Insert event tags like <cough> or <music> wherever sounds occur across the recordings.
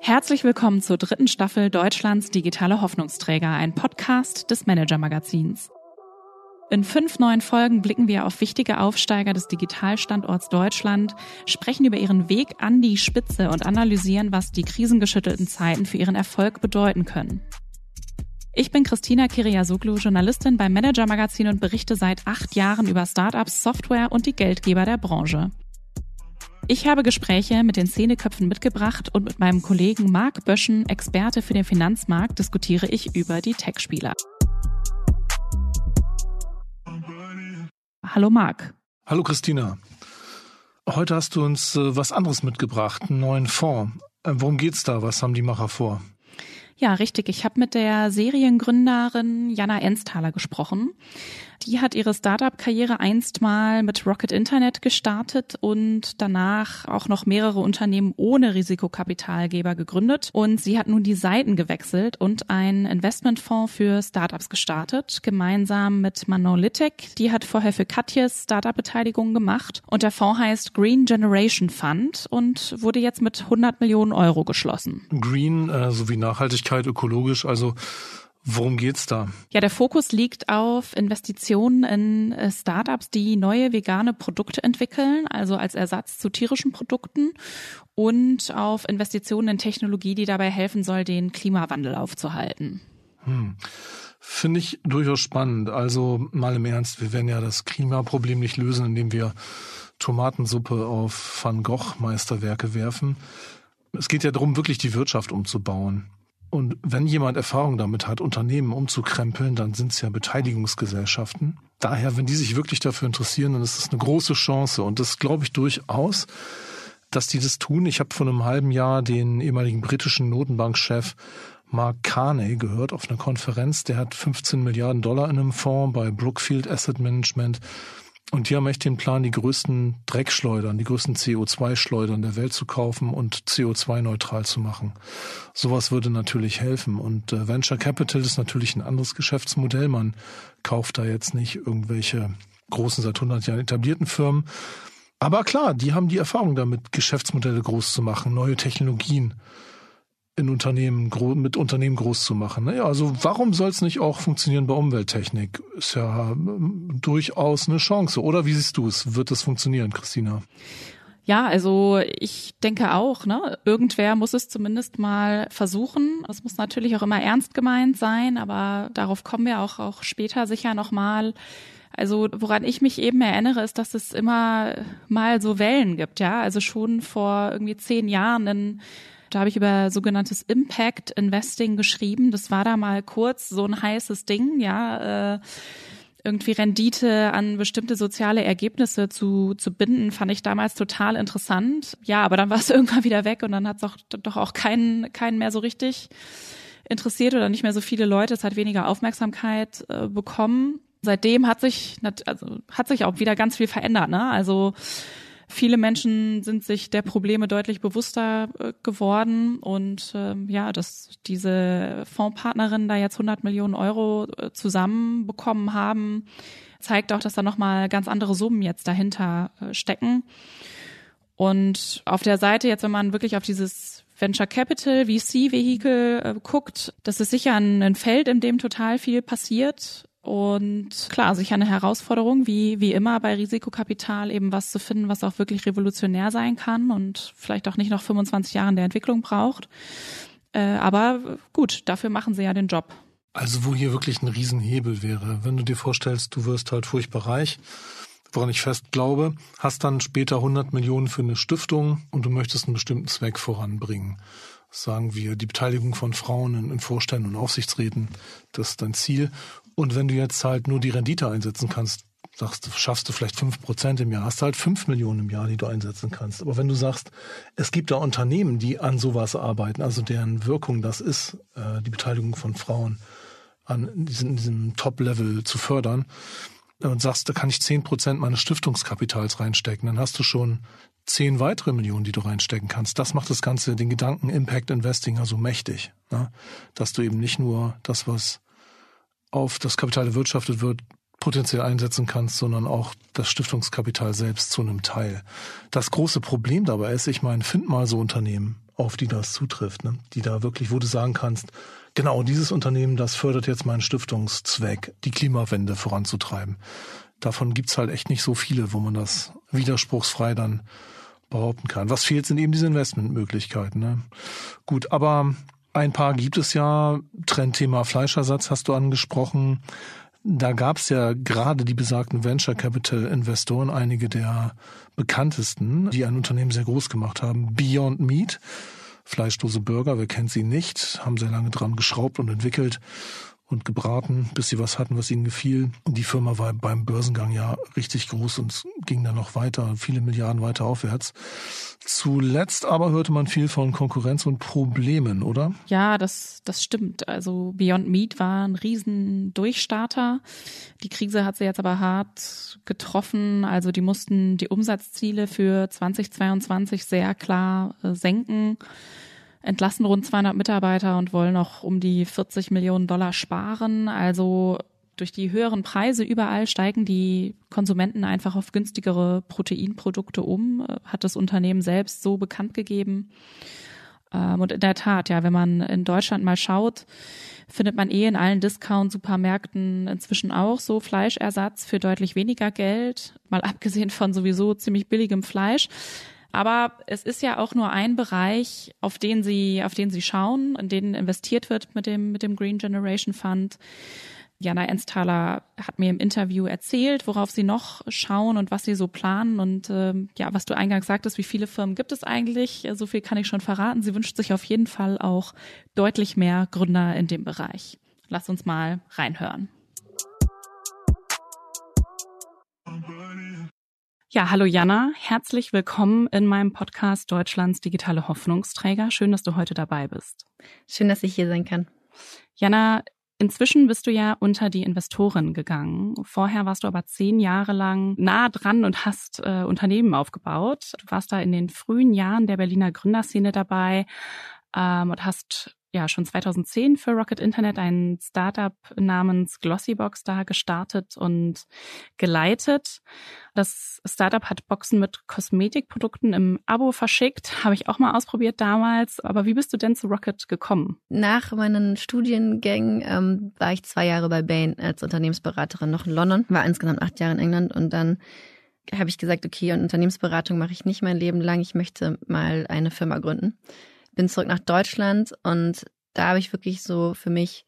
Herzlich willkommen zur dritten Staffel Deutschlands digitale Hoffnungsträger, ein Podcast des Manager Magazins. In fünf neuen Folgen blicken wir auf wichtige Aufsteiger des Digitalstandorts Deutschland, sprechen über ihren Weg an die Spitze und analysieren, was die krisengeschüttelten Zeiten für ihren Erfolg bedeuten können. Ich bin Christina Kiriasoglu, Journalistin beim Manager Magazin und berichte seit acht Jahren über Startups, Software und die Geldgeber der Branche. Ich habe Gespräche mit den Szeneköpfen mitgebracht und mit meinem Kollegen Marc Böschen, Experte für den Finanzmarkt, diskutiere ich über die Tech-Spieler. Hallo Marc. Hallo Christina. Heute hast du uns äh, was anderes mitgebracht, einen neuen Fonds. Äh, worum geht's da? Was haben die Macher vor? Ja, richtig. Ich habe mit der Seriengründerin Jana Ensthaler gesprochen. Die hat ihre Startup-Karriere einst mal mit Rocket Internet gestartet und danach auch noch mehrere Unternehmen ohne Risikokapitalgeber gegründet. Und sie hat nun die Seiten gewechselt und einen Investmentfonds für Startups gestartet, gemeinsam mit Manon Littek. Die hat vorher für Katjes Startup-Beteiligung gemacht. Und der Fonds heißt Green Generation Fund und wurde jetzt mit 100 Millionen Euro geschlossen. Green äh, sowie Nachhaltigkeit, ökologisch, also Worum geht's da? Ja, der Fokus liegt auf Investitionen in äh, Startups, die neue vegane Produkte entwickeln, also als Ersatz zu tierischen Produkten und auf Investitionen in Technologie, die dabei helfen soll, den Klimawandel aufzuhalten. Hm. Finde ich durchaus spannend. Also mal im Ernst, wir werden ja das Klimaproblem nicht lösen, indem wir Tomatensuppe auf Van Gogh Meisterwerke werfen. Es geht ja darum, wirklich die Wirtschaft umzubauen. Und wenn jemand Erfahrung damit hat, Unternehmen umzukrempeln, dann sind es ja Beteiligungsgesellschaften. Daher, wenn die sich wirklich dafür interessieren, dann ist das eine große Chance. Und das glaube ich durchaus, dass die das tun. Ich habe vor einem halben Jahr den ehemaligen britischen Notenbankchef Mark Carney gehört auf einer Konferenz. Der hat 15 Milliarden Dollar in einem Fonds bei Brookfield Asset Management und die haben echt den Plan, die größten Dreckschleudern, die größten CO2-Schleudern der Welt zu kaufen und CO2-neutral zu machen. Sowas würde natürlich helfen. Und äh, Venture Capital ist natürlich ein anderes Geschäftsmodell. Man kauft da jetzt nicht irgendwelche großen, seit 100 Jahren etablierten Firmen. Aber klar, die haben die Erfahrung damit, Geschäftsmodelle groß zu machen, neue Technologien in Unternehmen mit Unternehmen groß zu machen. Naja, also warum soll es nicht auch funktionieren bei Umwelttechnik? Ist ja ähm, durchaus eine Chance. Oder wie siehst du es? Wird es funktionieren, Christina? Ja, also ich denke auch, ne? Irgendwer muss es zumindest mal versuchen. Es muss natürlich auch immer ernst gemeint sein, aber darauf kommen wir auch, auch später sicher nochmal. Also woran ich mich eben erinnere, ist, dass es immer mal so Wellen gibt, ja. Also schon vor irgendwie zehn Jahren in da habe ich über sogenanntes Impact Investing geschrieben. Das war da mal kurz so ein heißes Ding, ja. Äh, irgendwie Rendite an bestimmte soziale Ergebnisse zu, zu binden, fand ich damals total interessant. Ja, aber dann war es <laughs> irgendwann wieder weg und dann hat es doch, doch auch keinen, keinen mehr so richtig interessiert oder nicht mehr so viele Leute. Es hat weniger Aufmerksamkeit äh, bekommen. Seitdem hat sich, also hat sich auch wieder ganz viel verändert. Ne? Also Viele Menschen sind sich der Probleme deutlich bewusster äh, geworden und ähm, ja, dass diese Fondspartnerinnen da jetzt 100 Millionen Euro äh, zusammenbekommen haben, zeigt auch, dass da nochmal ganz andere Summen jetzt dahinter äh, stecken. Und auf der Seite jetzt, wenn man wirklich auf dieses Venture Capital, VC-Vehikel äh, guckt, das ist sicher ein, ein Feld, in dem total viel passiert. Und klar, sicher eine Herausforderung, wie, wie immer bei Risikokapital eben was zu finden, was auch wirklich revolutionär sein kann und vielleicht auch nicht noch 25 Jahre der Entwicklung braucht. Äh, aber gut, dafür machen sie ja den Job. Also wo hier wirklich ein Riesenhebel wäre, wenn du dir vorstellst, du wirst halt furchtbar reich, woran ich fest glaube, hast dann später 100 Millionen für eine Stiftung und du möchtest einen bestimmten Zweck voranbringen. Sagen wir, die Beteiligung von Frauen in Vorständen und Aufsichtsräten, das ist dein Ziel. Und wenn du jetzt halt nur die Rendite einsetzen kannst, sagst du, schaffst du vielleicht fünf Prozent im Jahr, hast du halt fünf Millionen im Jahr, die du einsetzen kannst. Aber wenn du sagst, es gibt da Unternehmen, die an sowas arbeiten, also deren Wirkung das ist, äh, die Beteiligung von Frauen an diesem, diesem Top-Level zu fördern, und sagst, da kann ich zehn Prozent meines Stiftungskapitals reinstecken, dann hast du schon zehn weitere Millionen, die du reinstecken kannst. Das macht das Ganze, den Gedanken Impact Investing also mächtig. Ne? Dass du eben nicht nur das, was auf das Kapital erwirtschaftet wird, potenziell einsetzen kannst, sondern auch das Stiftungskapital selbst zu einem Teil. Das große Problem dabei ist, ich meine, find mal so Unternehmen, auf die das zutrifft, ne? die da wirklich, wo du sagen kannst, genau dieses Unternehmen, das fördert jetzt meinen Stiftungszweck, die Klimawende voranzutreiben. Davon gibt's halt echt nicht so viele, wo man das widerspruchsfrei dann behaupten kann. Was fehlt, sind eben diese Investmentmöglichkeiten. Ne? Gut, aber ein paar gibt es ja. Trendthema Fleischersatz hast du angesprochen. Da gab es ja gerade die besagten Venture Capital Investoren, einige der bekanntesten, die ein Unternehmen sehr groß gemacht haben. Beyond Meat, fleischlose Burger, wer kennt sie nicht, haben sehr lange dran geschraubt und entwickelt und gebraten, bis sie was hatten, was ihnen gefiel. Die Firma war beim Börsengang ja richtig groß und ging dann noch weiter, viele Milliarden weiter aufwärts. Zuletzt aber hörte man viel von Konkurrenz und Problemen, oder? Ja, das, das stimmt. Also Beyond Meat war ein riesen Durchstarter. Die Krise hat sie jetzt aber hart getroffen. Also die mussten die Umsatzziele für 2022 sehr klar äh, senken entlassen rund 200 Mitarbeiter und wollen noch um die 40 Millionen Dollar sparen. Also durch die höheren Preise überall steigen die Konsumenten einfach auf günstigere Proteinprodukte um, hat das Unternehmen selbst so bekannt gegeben. Ähm, und in der Tat, ja, wenn man in Deutschland mal schaut, findet man eh in allen Discount-Supermärkten inzwischen auch so Fleischersatz für deutlich weniger Geld, mal abgesehen von sowieso ziemlich billigem Fleisch. Aber es ist ja auch nur ein Bereich, auf den sie, auf den sie schauen, in den investiert wird mit dem, mit dem Green Generation Fund. Jana Ensthaler hat mir im Interview erzählt, worauf sie noch schauen und was sie so planen. Und ähm, ja, was du eingangs sagtest, wie viele Firmen gibt es eigentlich? So viel kann ich schon verraten. Sie wünscht sich auf jeden Fall auch deutlich mehr Gründer in dem Bereich. Lass uns mal reinhören. Ja, hallo Jana, herzlich willkommen in meinem Podcast Deutschlands digitale Hoffnungsträger. Schön, dass du heute dabei bist. Schön, dass ich hier sein kann. Jana, inzwischen bist du ja unter die Investoren gegangen. Vorher warst du aber zehn Jahre lang nah dran und hast äh, Unternehmen aufgebaut. Du warst da in den frühen Jahren der Berliner Gründerszene dabei ähm, und hast ja schon 2010 für Rocket Internet ein Startup namens Glossybox da gestartet und geleitet. Das Startup hat Boxen mit Kosmetikprodukten im Abo verschickt, habe ich auch mal ausprobiert damals. Aber wie bist du denn zu Rocket gekommen? Nach meinen Studiengängen ähm, war ich zwei Jahre bei Bain als Unternehmensberaterin noch in London, war insgesamt acht Jahre in England und dann habe ich gesagt, okay, Unternehmensberatung mache ich nicht mein Leben lang, ich möchte mal eine Firma gründen bin zurück nach Deutschland und da habe ich wirklich so für mich,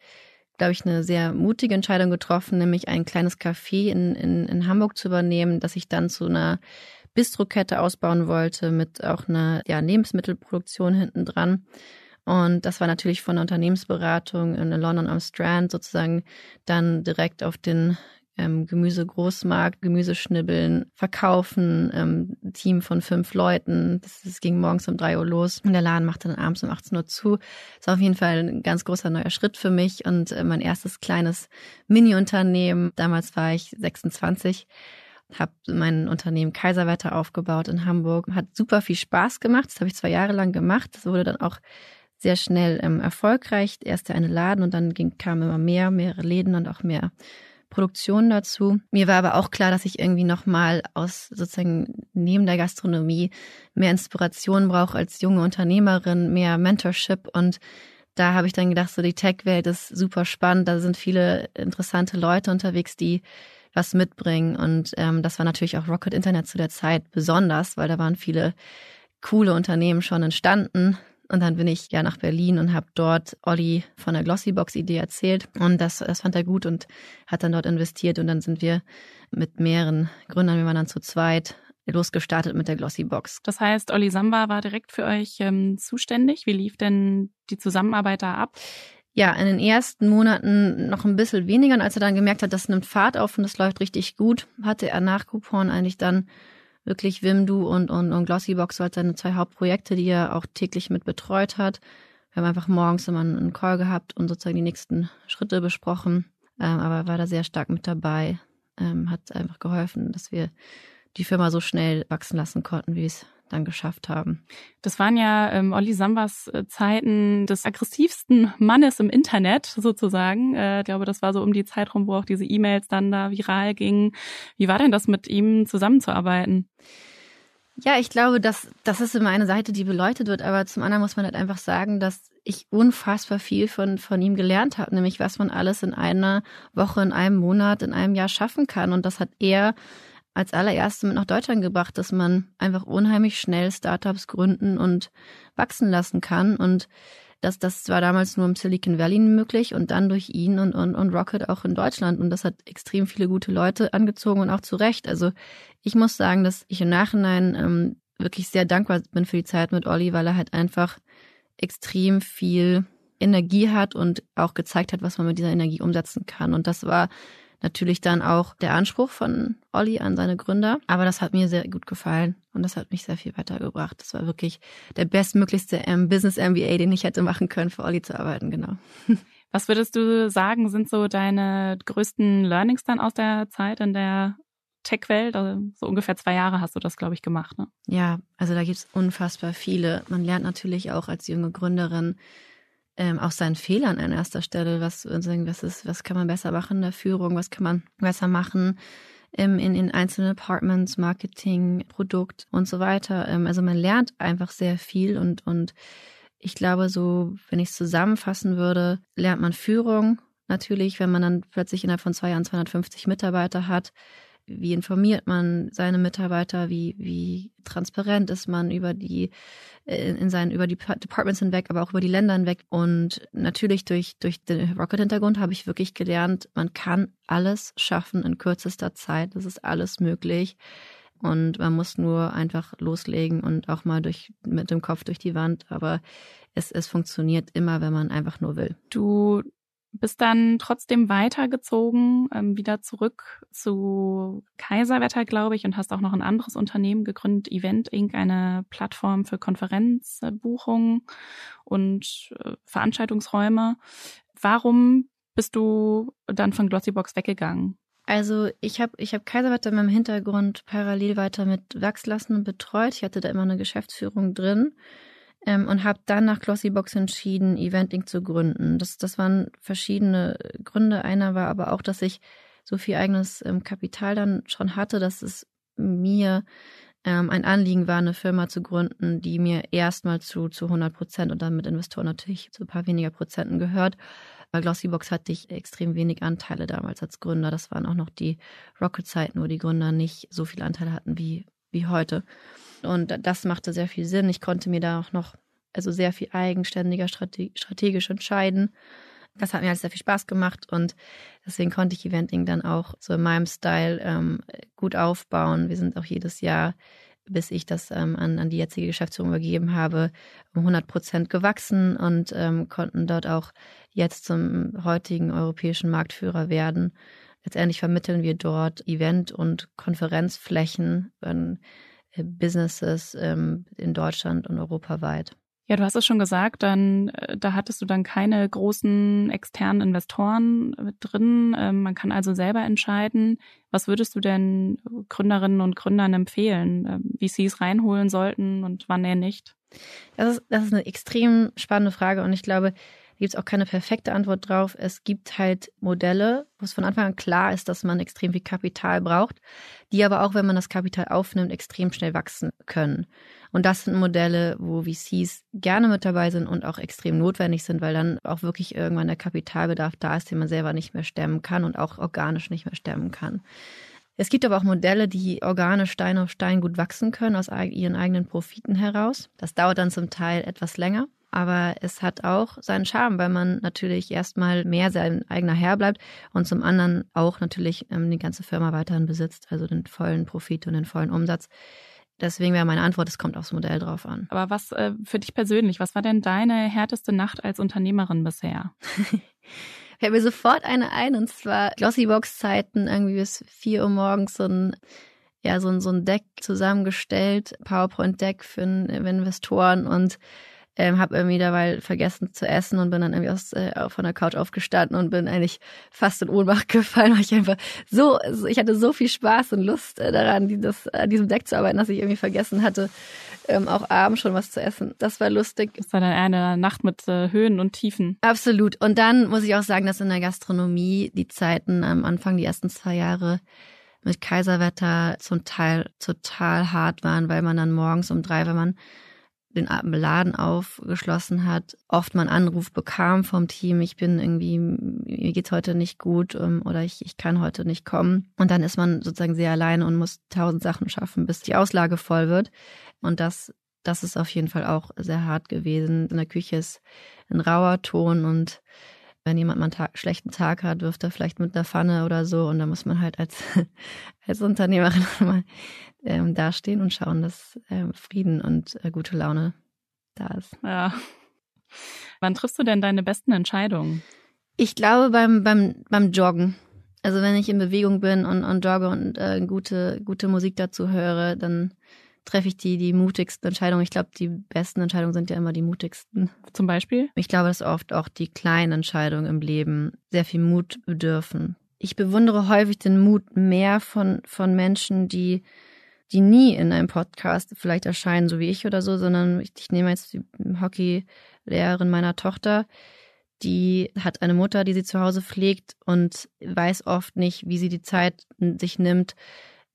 glaube ich, eine sehr mutige Entscheidung getroffen, nämlich ein kleines Café in, in, in Hamburg zu übernehmen, das ich dann zu einer Bistrokette ausbauen wollte mit auch einer ja, Lebensmittelproduktion hinten dran. Und das war natürlich von der Unternehmensberatung in London am Strand sozusagen dann direkt auf den ähm, Gemüsegroßmarkt, Gemüseschnibbeln, verkaufen, ähm, Team von fünf Leuten. Das, das ging morgens um drei Uhr los und der Laden machte dann abends um 18 Uhr zu. Das war auf jeden Fall ein ganz großer neuer Schritt für mich und äh, mein erstes kleines Mini-Unternehmen. Damals war ich 26 habe mein Unternehmen Kaiserwetter aufgebaut in Hamburg. Hat super viel Spaß gemacht. Das habe ich zwei Jahre lang gemacht. Das wurde dann auch sehr schnell ähm, erfolgreich. Erst der eine Laden und dann ging, kamen immer mehr, mehrere Läden und auch mehr Produktion dazu. Mir war aber auch klar, dass ich irgendwie nochmal aus sozusagen neben der Gastronomie mehr Inspiration brauche als junge Unternehmerin, mehr Mentorship. Und da habe ich dann gedacht, so die Tech-Welt ist super spannend, da sind viele interessante Leute unterwegs, die was mitbringen. Und ähm, das war natürlich auch Rocket Internet zu der Zeit besonders, weil da waren viele coole Unternehmen schon entstanden, und dann bin ich ja nach Berlin und habe dort Olli von der Glossybox-Idee erzählt. Und das, das fand er gut und hat dann dort investiert. Und dann sind wir mit mehreren Gründern, wir waren dann zu zweit, losgestartet mit der Glossybox. Das heißt, Olli Samba war direkt für euch ähm, zuständig. Wie lief denn die Zusammenarbeit da ab? Ja, in den ersten Monaten noch ein bisschen weniger. Und als er dann gemerkt hat, das nimmt Fahrt auf und das läuft richtig gut, hatte er nach Coupon eigentlich dann wirklich Wimdu und, und, und Glossybox als seine zwei Hauptprojekte, die er auch täglich mit betreut hat. Wir haben einfach morgens immer einen Call gehabt und sozusagen die nächsten Schritte besprochen. Ähm, aber er war da sehr stark mit dabei, ähm, hat einfach geholfen, dass wir die Firma so schnell wachsen lassen konnten, wie es dann geschafft haben. Das waren ja ähm, Olli Sambas äh, Zeiten des aggressivsten Mannes im Internet sozusagen. Äh, ich glaube, das war so um die Zeit rum, wo auch diese E-Mails dann da viral gingen. Wie war denn das mit ihm zusammenzuarbeiten? Ja, ich glaube, dass das ist immer eine Seite, die beleuchtet wird, aber zum anderen muss man halt einfach sagen, dass ich unfassbar viel von, von ihm gelernt habe, nämlich was man alles in einer Woche, in einem Monat, in einem Jahr schaffen kann. Und das hat er als allererste mit nach Deutschland gebracht, dass man einfach unheimlich schnell Startups gründen und wachsen lassen kann. Und das, das war damals nur im Silicon Valley möglich und dann durch ihn und, und, und Rocket auch in Deutschland. Und das hat extrem viele gute Leute angezogen und auch zu Recht. Also ich muss sagen, dass ich im Nachhinein ähm, wirklich sehr dankbar bin für die Zeit mit Olli, weil er halt einfach extrem viel Energie hat und auch gezeigt hat, was man mit dieser Energie umsetzen kann. Und das war natürlich dann auch der Anspruch von Olli an seine Gründer. Aber das hat mir sehr gut gefallen und das hat mich sehr viel weitergebracht. Das war wirklich der bestmöglichste ähm, Business MBA, den ich hätte machen können, für Olli zu arbeiten, genau. <laughs> Was würdest du sagen, sind so deine größten Learnings dann aus der Zeit in der Tech-Welt? Also so ungefähr zwei Jahre hast du das, glaube ich, gemacht, ne? Ja, also da gibt's unfassbar viele. Man lernt natürlich auch als junge Gründerin ähm, auch seinen Fehlern an erster Stelle. Was, was, ist, was kann man besser machen in der Führung? Was kann man besser machen ähm, in, in einzelnen Departments, Marketing, Produkt und so weiter? Ähm, also man lernt einfach sehr viel und, und ich glaube, so, wenn ich es zusammenfassen würde, lernt man Führung natürlich, wenn man dann plötzlich innerhalb von zwei Jahren 250 Mitarbeiter hat wie informiert man seine Mitarbeiter, wie, wie transparent ist man über die, äh, in seinen, über die Departments hinweg, aber auch über die Länder hinweg. Und natürlich durch, durch den Rocket-Hintergrund habe ich wirklich gelernt, man kann alles schaffen in kürzester Zeit. Das ist alles möglich. Und man muss nur einfach loslegen und auch mal durch, mit dem Kopf durch die Wand. Aber es, es funktioniert immer, wenn man einfach nur will. Du bist dann trotzdem weitergezogen, ähm, wieder zurück zu Kaiserwetter, glaube ich, und hast auch noch ein anderes Unternehmen gegründet, Event Inc., eine Plattform für Konferenzbuchungen und äh, Veranstaltungsräume. Warum bist du dann von Glossybox weggegangen? Also ich habe ich hab Kaiserwetter in meinem Hintergrund parallel weiter mit Wachslassen betreut. Ich hatte da immer eine Geschäftsführung drin ähm, und habe dann nach Glossybox entschieden, Eventing zu gründen. Das, das waren verschiedene Gründe. Einer war aber auch, dass ich so viel eigenes ähm, Kapital dann schon hatte, dass es mir ähm, ein Anliegen war, eine Firma zu gründen, die mir erstmal zu, zu 100 Prozent und dann mit Investoren natürlich zu ein paar weniger Prozenten gehört. Bei Glossybox hatte ich extrem wenig Anteile damals als Gründer. Das waren auch noch die Rocket-Zeiten, wo die Gründer nicht so viele Anteile hatten wie, wie heute. Und das machte sehr viel Sinn. Ich konnte mir da auch noch also sehr viel eigenständiger strategisch entscheiden. Das hat mir alles sehr viel Spaß gemacht und deswegen konnte ich Eventing dann auch so in meinem Style ähm, gut aufbauen. Wir sind auch jedes Jahr, bis ich das ähm, an, an die jetzige Geschäftsführung übergeben habe, um 100 Prozent gewachsen und ähm, konnten dort auch jetzt zum heutigen europäischen Marktführer werden. Letztendlich vermitteln wir dort Event- und Konferenzflächen an Businesses ähm, in Deutschland und europaweit. Ja, du hast es schon gesagt, dann äh, da hattest du dann keine großen externen Investoren mit drin. Ähm, man kann also selber entscheiden. Was würdest du denn Gründerinnen und Gründern empfehlen, ähm, wie sie es reinholen sollten und wann eher nicht? Das ist, das ist eine extrem spannende Frage und ich glaube, gibt es auch keine perfekte Antwort drauf. Es gibt halt Modelle, wo es von Anfang an klar ist, dass man extrem viel Kapital braucht, die aber auch, wenn man das Kapital aufnimmt, extrem schnell wachsen können. Und das sind Modelle, wo VCs gerne mit dabei sind und auch extrem notwendig sind, weil dann auch wirklich irgendwann der Kapitalbedarf da ist, den man selber nicht mehr stemmen kann und auch organisch nicht mehr stemmen kann. Es gibt aber auch Modelle, die organisch Stein auf Stein gut wachsen können aus ihren eigenen Profiten heraus. Das dauert dann zum Teil etwas länger. Aber es hat auch seinen Charme, weil man natürlich erstmal mehr sein eigener Herr bleibt und zum anderen auch natürlich ähm, die ganze Firma weiterhin besitzt, also den vollen Profit und den vollen Umsatz. Deswegen wäre meine Antwort, es kommt aufs Modell drauf an. Aber was äh, für dich persönlich, was war denn deine härteste Nacht als Unternehmerin bisher? <laughs> Fällt mir sofort eine ein, und zwar Glossybox-Zeiten, irgendwie bis vier Uhr morgens so ein, ja, so ein, so ein Deck zusammengestellt, PowerPoint-Deck für, für Investoren und ähm, habe irgendwie dabei vergessen zu essen und bin dann irgendwie aus, äh, von der Couch aufgestanden und bin eigentlich fast in Ohnmacht <laughs> gefallen, weil ich einfach so, ich hatte so viel Spaß und Lust äh, daran, die, das, an diesem Deck zu arbeiten, dass ich irgendwie vergessen hatte, ähm, auch abends schon was zu essen. Das war lustig. Das war dann eine Nacht mit äh, Höhen und Tiefen. Absolut. Und dann muss ich auch sagen, dass in der Gastronomie die Zeiten am Anfang, die ersten zwei Jahre, mit Kaiserwetter zum Teil total hart waren, weil man dann morgens um drei, wenn man den Laden aufgeschlossen hat, oft einen Anruf bekam vom Team, ich bin irgendwie, mir geht's heute nicht gut ähm, oder ich, ich kann heute nicht kommen. Und dann ist man sozusagen sehr alleine und muss tausend Sachen schaffen, bis die Auslage voll wird. Und das, das ist auf jeden Fall auch sehr hart gewesen. In der Küche ist ein rauer Ton und wenn jemand mal einen Tag, schlechten Tag hat, wirft er vielleicht mit einer Pfanne oder so und da muss man halt als, <laughs> als Unternehmerin <laughs> mal ähm, dastehen und schauen, dass ähm, Frieden und äh, gute Laune da ist. Ja. Wann triffst du denn deine besten Entscheidungen? Ich glaube beim, beim, beim Joggen. Also wenn ich in Bewegung bin und, und jogge und äh, gute, gute Musik dazu höre, dann treffe ich die, die mutigsten Entscheidungen. Ich glaube, die besten Entscheidungen sind ja immer die mutigsten. Zum Beispiel? Ich glaube, dass oft auch die kleinen Entscheidungen im Leben sehr viel Mut bedürfen. Ich bewundere häufig den Mut mehr von, von Menschen, die, die nie in einem Podcast vielleicht erscheinen, so wie ich oder so, sondern ich, ich nehme jetzt die Hockeylehrerin meiner Tochter, die hat eine Mutter, die sie zu Hause pflegt und weiß oft nicht, wie sie die Zeit sich nimmt,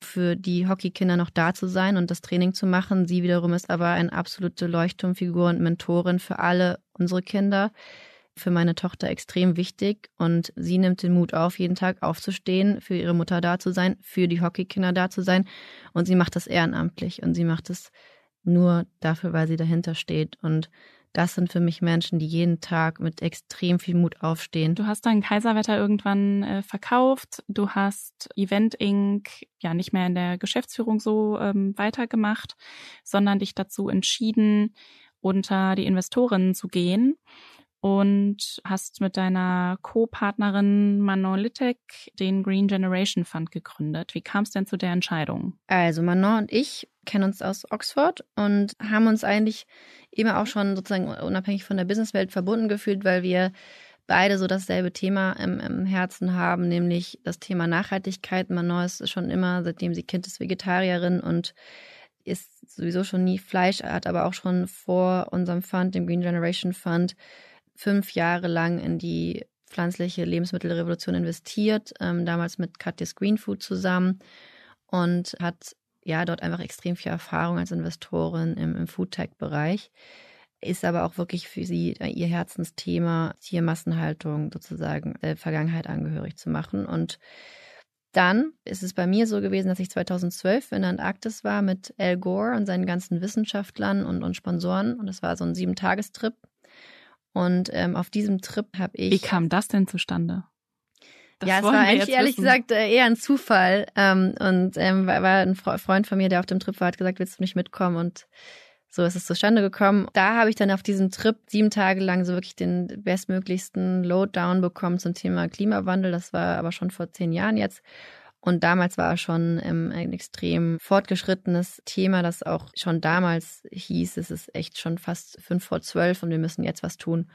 für die Hockeykinder noch da zu sein und das Training zu machen. Sie wiederum ist aber eine absolute Leuchtturmfigur und Mentorin für alle unsere Kinder. Für meine Tochter extrem wichtig und sie nimmt den Mut auf, jeden Tag aufzustehen, für ihre Mutter da zu sein, für die Hockeykinder da zu sein und sie macht das ehrenamtlich und sie macht es nur dafür, weil sie dahinter steht und das sind für mich Menschen, die jeden Tag mit extrem viel Mut aufstehen. Du hast dein Kaiserwetter irgendwann äh, verkauft. Du hast Event Inc. ja nicht mehr in der Geschäftsführung so ähm, weitergemacht, sondern dich dazu entschieden, unter die Investorinnen zu gehen und hast mit deiner Co-Partnerin Manon Littek den Green Generation Fund gegründet. Wie kam es denn zu der Entscheidung? Also Manon und ich kennen uns aus Oxford und haben uns eigentlich immer auch schon sozusagen unabhängig von der Businesswelt verbunden gefühlt, weil wir beide so dasselbe Thema im, im Herzen haben, nämlich das Thema Nachhaltigkeit. Manon ist schon immer, seitdem sie Kind ist, Vegetarierin und ist sowieso schon nie Fleisch, hat aber auch schon vor unserem Fund, dem Green Generation Fund, fünf Jahre lang in die pflanzliche Lebensmittelrevolution investiert, ähm, damals mit Katjes Green Food zusammen und hat ja dort einfach extrem viel Erfahrung als Investorin im, im Foodtech-Bereich. Ist aber auch wirklich für sie ihr Herzensthema, Tiermassenhaltung sozusagen der Vergangenheit angehörig zu machen. Und dann ist es bei mir so gewesen, dass ich 2012 in der Antarktis war mit Al Gore und seinen ganzen Wissenschaftlern und, und Sponsoren. Und es war so ein Sieben-Tagestrip und ähm, auf diesem Trip habe ich. Wie kam das denn zustande? Das ja, es war eigentlich ehrlich wissen. gesagt äh, eher ein Zufall. Ähm, und ähm, war, war ein Freund von mir, der auf dem Trip war, hat gesagt, willst du nicht mitkommen? Und so ist es zustande gekommen. Da habe ich dann auf diesem Trip sieben Tage lang so wirklich den bestmöglichsten Lowdown bekommen zum Thema Klimawandel. Das war aber schon vor zehn Jahren jetzt. Und damals war schon ein extrem fortgeschrittenes Thema, das auch schon damals hieß, es ist echt schon fast fünf vor zwölf und wir müssen jetzt was tun.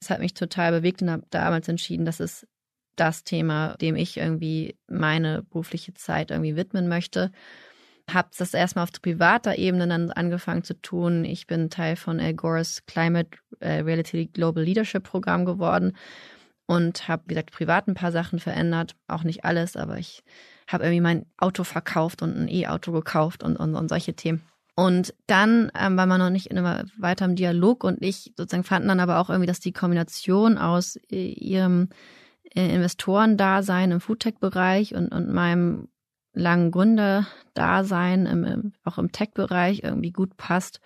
Das hat mich total bewegt und habe damals entschieden, das ist das Thema, dem ich irgendwie meine berufliche Zeit irgendwie widmen möchte. Habe das erstmal auf privater Ebene dann angefangen zu tun. Ich bin Teil von Al Gore's Climate äh, Reality Global Leadership Programm geworden und habe, wie gesagt, privat ein paar Sachen verändert. Auch nicht alles, aber ich habe irgendwie mein Auto verkauft und ein E-Auto gekauft und, und, und solche Themen. Und dann ähm, war man noch nicht immer weiter im Dialog und ich sozusagen fanden dann aber auch irgendwie, dass die Kombination aus äh, ihrem äh, Investorendasein im Foodtech-Bereich und, und meinem langen Gründerdasein im, im, auch im Tech-Bereich irgendwie gut passt,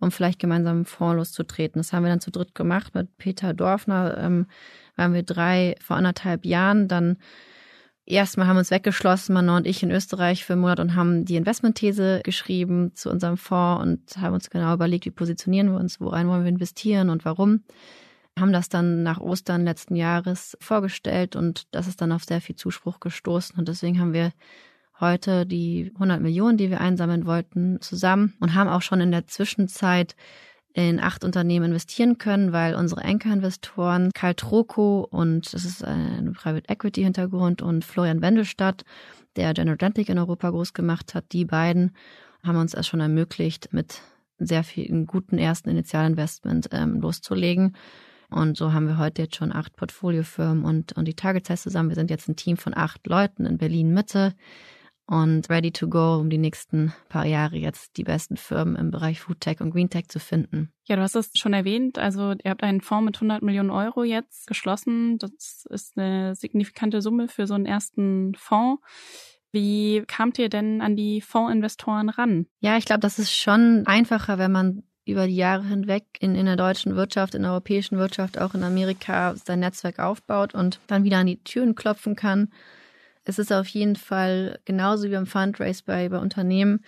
um vielleicht gemeinsam einen Fonds loszutreten. Das haben wir dann zu dritt gemacht mit Peter Dorfner, ähm, waren wir drei vor anderthalb Jahren. Dann erstmal haben wir uns weggeschlossen, Manon und ich in Österreich für einen Monat und haben die Investmentthese geschrieben zu unserem Fonds und haben uns genau überlegt, wie positionieren wir uns, worein wollen wir investieren und warum. Haben das dann nach Ostern letzten Jahres vorgestellt und das ist dann auf sehr viel Zuspruch gestoßen und deswegen haben wir heute die 100 Millionen, die wir einsammeln wollten, zusammen und haben auch schon in der Zwischenzeit in acht Unternehmen investieren können, weil unsere Anker-Investoren Karl Troko und das ist ein Private Equity Hintergrund und Florian Wendelstadt, der General Atlantic in Europa groß gemacht hat, die beiden haben uns es schon ermöglicht, mit sehr vielen guten ersten Initialinvestment ähm, loszulegen. Und so haben wir heute jetzt schon acht Portfoliofirmen und, und die Target zusammen. Wir sind jetzt ein Team von acht Leuten in Berlin Mitte und ready to go, um die nächsten paar Jahre jetzt die besten Firmen im Bereich Food Tech und Green Tech zu finden. Ja, du hast es schon erwähnt. Also ihr habt einen Fonds mit 100 Millionen Euro jetzt geschlossen. Das ist eine signifikante Summe für so einen ersten Fonds. Wie kamt ihr denn an die Fondsinvestoren ran? Ja, ich glaube, das ist schon einfacher, wenn man über die Jahre hinweg in, in der deutschen Wirtschaft, in der europäischen Wirtschaft, auch in Amerika sein Netzwerk aufbaut und dann wieder an die Türen klopfen kann. Es ist auf jeden Fall genauso wie beim Fundraise bei, bei Unternehmen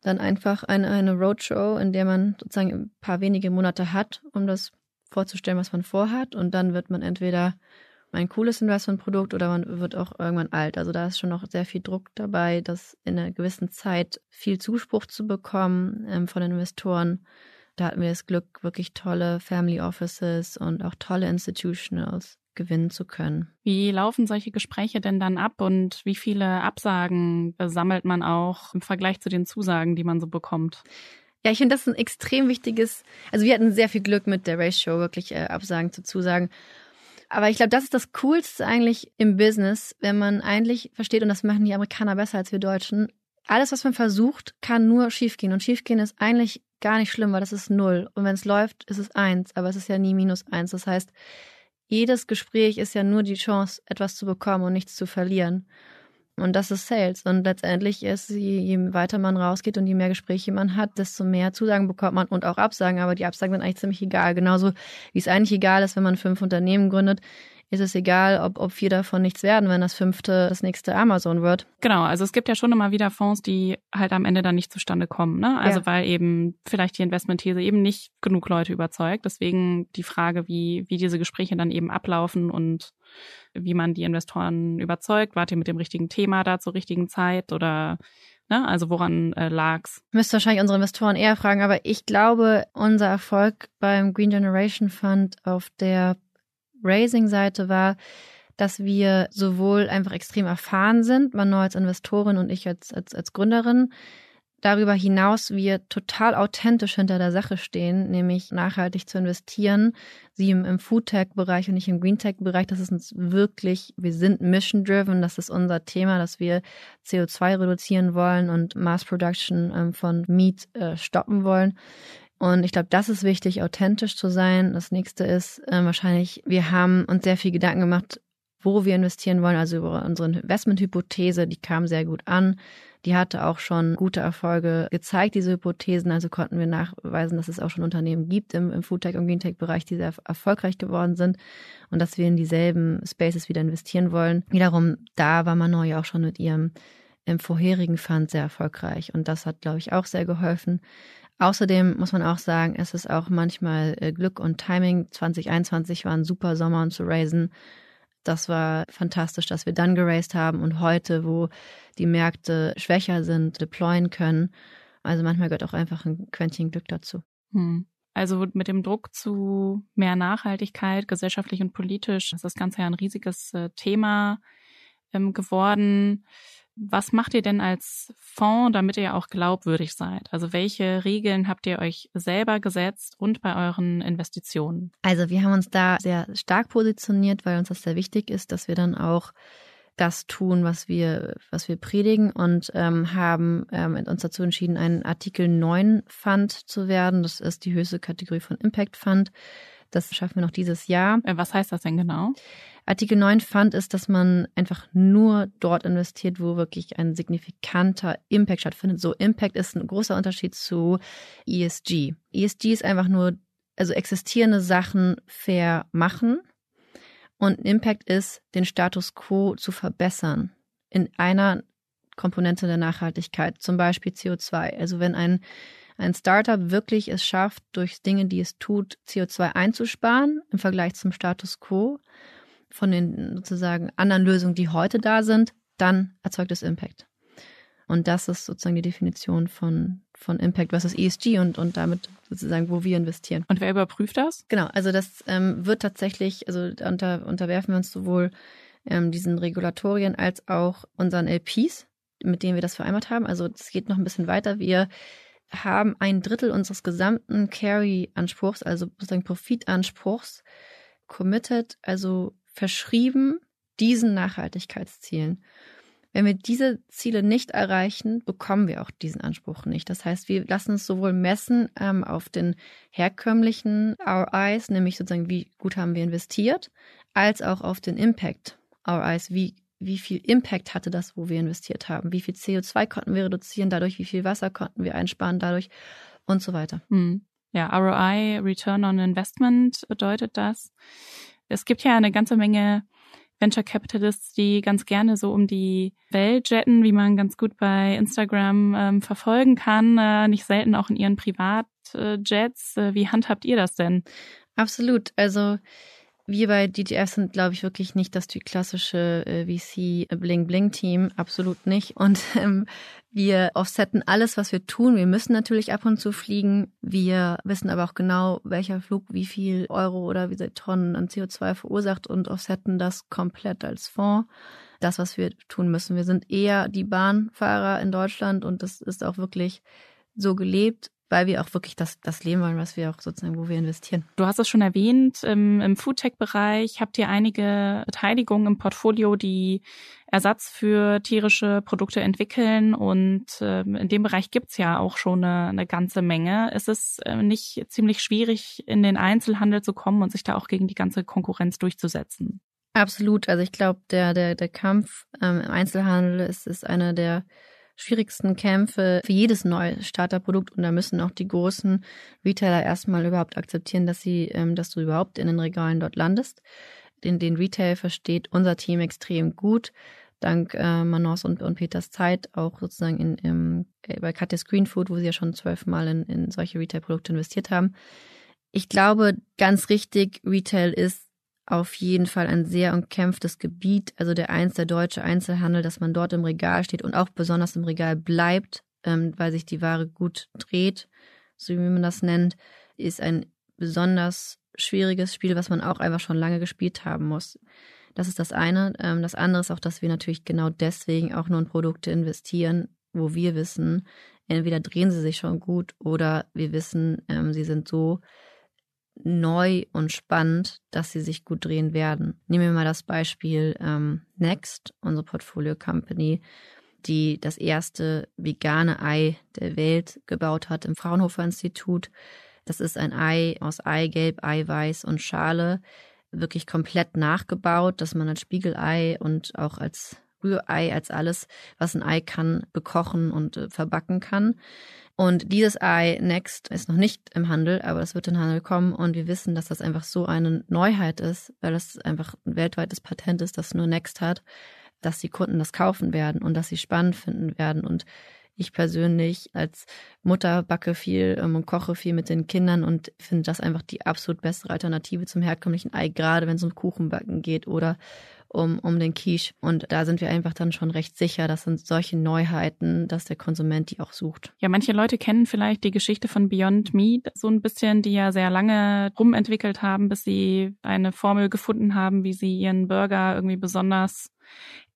dann einfach eine, eine Roadshow, in der man sozusagen ein paar wenige Monate hat, um das vorzustellen, was man vorhat. Und dann wird man entweder ein cooles Investmentprodukt oder man wird auch irgendwann alt. Also da ist schon noch sehr viel Druck dabei, das in einer gewissen Zeit viel Zuspruch zu bekommen ähm, von Investoren. Da hatten wir das Glück, wirklich tolle Family Offices und auch tolle Institutionals gewinnen zu können. Wie laufen solche Gespräche denn dann ab und wie viele Absagen sammelt man auch im Vergleich zu den Zusagen, die man so bekommt? Ja, ich finde das ein extrem wichtiges, also wir hatten sehr viel Glück mit der Race Show, wirklich äh, Absagen zu Zusagen. Aber ich glaube, das ist das Coolste eigentlich im Business, wenn man eigentlich versteht, und das machen die Amerikaner besser als wir Deutschen, alles, was man versucht, kann nur schiefgehen. Und schiefgehen ist eigentlich gar nicht schlimm, weil das ist null. Und wenn es läuft, ist es eins, aber es ist ja nie minus eins. Das heißt, jedes Gespräch ist ja nur die Chance, etwas zu bekommen und nichts zu verlieren. Und das ist Sales. Und letztendlich ist, je weiter man rausgeht und je mehr Gespräche man hat, desto mehr Zusagen bekommt man und auch Absagen. Aber die Absagen sind eigentlich ziemlich egal. Genauso wie es eigentlich egal ist, wenn man fünf Unternehmen gründet, ist es egal, ob, ob vier davon nichts werden, wenn das fünfte das nächste Amazon wird. Genau, also es gibt ja schon immer wieder Fonds, die halt am Ende dann nicht zustande kommen. Ne? Also ja. weil eben vielleicht die Investmentthese eben nicht genug Leute überzeugt. Deswegen die Frage, wie, wie diese Gespräche dann eben ablaufen und wie man die Investoren überzeugt. Wart ihr mit dem richtigen Thema da zur richtigen Zeit oder Ne? Also woran äh, lag's? Müsste wahrscheinlich unsere Investoren eher fragen, aber ich glaube, unser Erfolg beim Green Generation Fund auf der Raising-Seite war, dass wir sowohl einfach extrem erfahren sind, man nur als Investorin und ich als, als, als Gründerin, darüber hinaus wir total authentisch hinter der Sache stehen, nämlich nachhaltig zu investieren. Sie im, im Foodtech-Bereich und nicht im Greentech-Bereich. Das ist uns wirklich, wir sind mission-driven. Das ist unser Thema, dass wir CO2 reduzieren wollen und Mass Production ähm, von Meat äh, stoppen wollen. Und ich glaube, das ist wichtig, authentisch zu sein. Das nächste ist äh, wahrscheinlich, wir haben uns sehr viel Gedanken gemacht, wo wir investieren wollen, also über unsere Investmenthypothese, die kam sehr gut an. Die hatte auch schon gute Erfolge gezeigt, diese Hypothesen. Also konnten wir nachweisen, dass es auch schon Unternehmen gibt im, im Foodtech- und Greentech-Bereich, die sehr erfolgreich geworden sind und dass wir in dieselben Spaces wieder investieren wollen. Wiederum, da war Manon ja auch schon mit ihrem im vorherigen Fund sehr erfolgreich und das hat, glaube ich, auch sehr geholfen. Außerdem muss man auch sagen, es ist auch manchmal äh, Glück und Timing. 2021 war ein super Sommer, um zu raisen. Das war fantastisch, dass wir dann geraced haben und heute, wo die Märkte schwächer sind, deployen können. Also manchmal gehört auch einfach ein Quäntchen Glück dazu. Hm. Also mit dem Druck zu mehr Nachhaltigkeit, gesellschaftlich und politisch, ist das Ganze ja ein riesiges äh, Thema ähm, geworden. Was macht ihr denn als Fonds, damit ihr auch glaubwürdig seid? Also welche Regeln habt ihr euch selber gesetzt und bei euren Investitionen? Also wir haben uns da sehr stark positioniert, weil uns das sehr wichtig ist, dass wir dann auch das tun, was wir, was wir predigen und ähm, haben ähm, uns dazu entschieden, ein Artikel 9 Fund zu werden. Das ist die höchste Kategorie von Impact Fund. Das schaffen wir noch dieses Jahr. Äh, was heißt das denn genau? Artikel 9 Fund ist, dass man einfach nur dort investiert, wo wirklich ein signifikanter Impact stattfindet. So Impact ist ein großer Unterschied zu ESG. ESG ist einfach nur, also existierende Sachen fair machen. Und Impact ist, den Status quo zu verbessern in einer Komponente der Nachhaltigkeit, zum Beispiel CO2. Also wenn ein ein Startup wirklich es schafft, durch Dinge, die es tut, CO2 einzusparen im Vergleich zum Status quo von den sozusagen anderen Lösungen, die heute da sind, dann erzeugt es Impact. Und das ist sozusagen die Definition von, von Impact versus ESG und, und damit sozusagen, wo wir investieren. Und wer überprüft das? Genau, also das ähm, wird tatsächlich, also unter, unterwerfen wir uns sowohl ähm, diesen Regulatorien als auch unseren LPs, mit denen wir das vereinbart haben. Also es geht noch ein bisschen weiter. Wir haben ein Drittel unseres gesamten Carry-Anspruchs, also sozusagen Profitanspruchs, committed, also verschrieben diesen Nachhaltigkeitszielen. Wenn wir diese Ziele nicht erreichen, bekommen wir auch diesen Anspruch nicht. Das heißt, wir lassen uns sowohl messen ähm, auf den herkömmlichen ROIs, nämlich sozusagen, wie gut haben wir investiert, als auch auf den Impact ROIs, wie, wie viel Impact hatte das, wo wir investiert haben, wie viel CO2 konnten wir reduzieren dadurch, wie viel Wasser konnten wir einsparen dadurch und so weiter. Hm. Ja, ROI, Return on Investment bedeutet das. Es gibt ja eine ganze Menge Venture Capitalists, die ganz gerne so um die Welt jetten, wie man ganz gut bei Instagram ähm, verfolgen kann, äh, nicht selten auch in ihren Privatjets. Äh, wie handhabt ihr das denn? Absolut. Also wir bei DGF sind, glaube ich, wirklich nicht das die klassische äh, VC-Bling-Bling-Team, absolut nicht. Und <laughs> ähm, wir offsetten alles, was wir tun. Wir müssen natürlich ab und zu fliegen. Wir wissen aber auch genau, welcher Flug wie viel Euro oder wie viele Tonnen an CO2 verursacht und offsetten das komplett als Fonds. Das, was wir tun müssen. Wir sind eher die Bahnfahrer in Deutschland und das ist auch wirklich so gelebt weil wir auch wirklich das, das leben wollen, was wir auch sozusagen, wo wir investieren. Du hast es schon erwähnt, im, im Foodtech-Bereich habt ihr einige Beteiligungen im Portfolio, die Ersatz für tierische Produkte entwickeln und äh, in dem Bereich gibt's ja auch schon eine, eine ganze Menge. Es ist äh, nicht ziemlich schwierig, in den Einzelhandel zu kommen und sich da auch gegen die ganze Konkurrenz durchzusetzen. Absolut. Also ich glaube, der, der, der Kampf ähm, im Einzelhandel ist, ist einer der schwierigsten Kämpfe für jedes neue Starterprodukt und da müssen auch die großen Retailer erstmal überhaupt akzeptieren, dass sie, ähm, dass du überhaupt in den Regalen dort landest. Den, den Retail versteht unser Team extrem gut. Dank äh, Manos und, und Peters Zeit, auch sozusagen in, im, äh, bei Katja Green Food, wo sie ja schon zwölfmal in, in solche Retail-Produkte investiert haben. Ich glaube, ganz richtig, Retail ist auf jeden Fall ein sehr umkämpftes Gebiet. Also der eins, der deutsche Einzelhandel, dass man dort im Regal steht und auch besonders im Regal bleibt, ähm, weil sich die Ware gut dreht, so wie man das nennt, ist ein besonders schwieriges Spiel, was man auch einfach schon lange gespielt haben muss. Das ist das eine. Ähm, das andere ist auch, dass wir natürlich genau deswegen auch nur in Produkte investieren, wo wir wissen, entweder drehen sie sich schon gut oder wir wissen, ähm, sie sind so neu und spannend, dass sie sich gut drehen werden. Nehmen wir mal das Beispiel ähm, Next, unsere Portfolio Company, die das erste vegane Ei der Welt gebaut hat im Fraunhofer Institut. Das ist ein Ei aus Eigelb, Eiweiß und Schale, wirklich komplett nachgebaut, dass man als Spiegelei und auch als Rührei, als alles, was ein Ei kann, bekochen und äh, verbacken kann. Und dieses Ei Next ist noch nicht im Handel, aber es wird in den Handel kommen und wir wissen, dass das einfach so eine Neuheit ist, weil das einfach ein weltweites Patent ist, das nur Next hat, dass die Kunden das kaufen werden und dass sie spannend finden werden und ich persönlich als Mutter backe viel ähm, und koche viel mit den Kindern und finde das einfach die absolut bessere Alternative zum herkömmlichen Ei, gerade wenn es um Kuchenbacken geht oder um, um den Quiche. Und da sind wir einfach dann schon recht sicher, das sind solche Neuheiten, dass der Konsument die auch sucht. Ja, manche Leute kennen vielleicht die Geschichte von Beyond Meat so ein bisschen, die ja sehr lange rumentwickelt haben, bis sie eine Formel gefunden haben, wie sie ihren Burger irgendwie besonders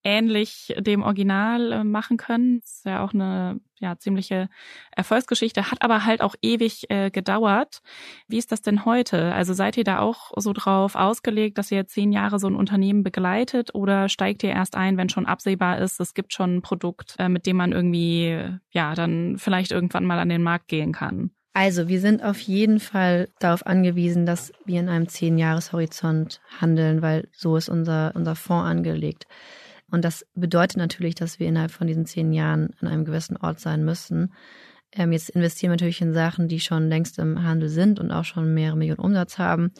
ähnlich dem Original äh, machen können. Das ist ja auch eine ja, ziemliche Erfolgsgeschichte, hat aber halt auch ewig äh, gedauert. Wie ist das denn heute? Also seid ihr da auch so drauf ausgelegt, dass ihr zehn Jahre so ein Unternehmen begleitet oder steigt ihr erst ein, wenn schon absehbar ist, es gibt schon ein Produkt, äh, mit dem man irgendwie ja dann vielleicht irgendwann mal an den Markt gehen kann? Also, wir sind auf jeden Fall darauf angewiesen, dass wir in einem Zehn-Jahres-Horizont handeln, weil so ist unser, unser Fonds angelegt. Und das bedeutet natürlich, dass wir innerhalb von diesen zehn Jahren an einem gewissen Ort sein müssen. Ähm, jetzt investieren wir natürlich in Sachen, die schon längst im Handel sind und auch schon mehrere Millionen Umsatz haben.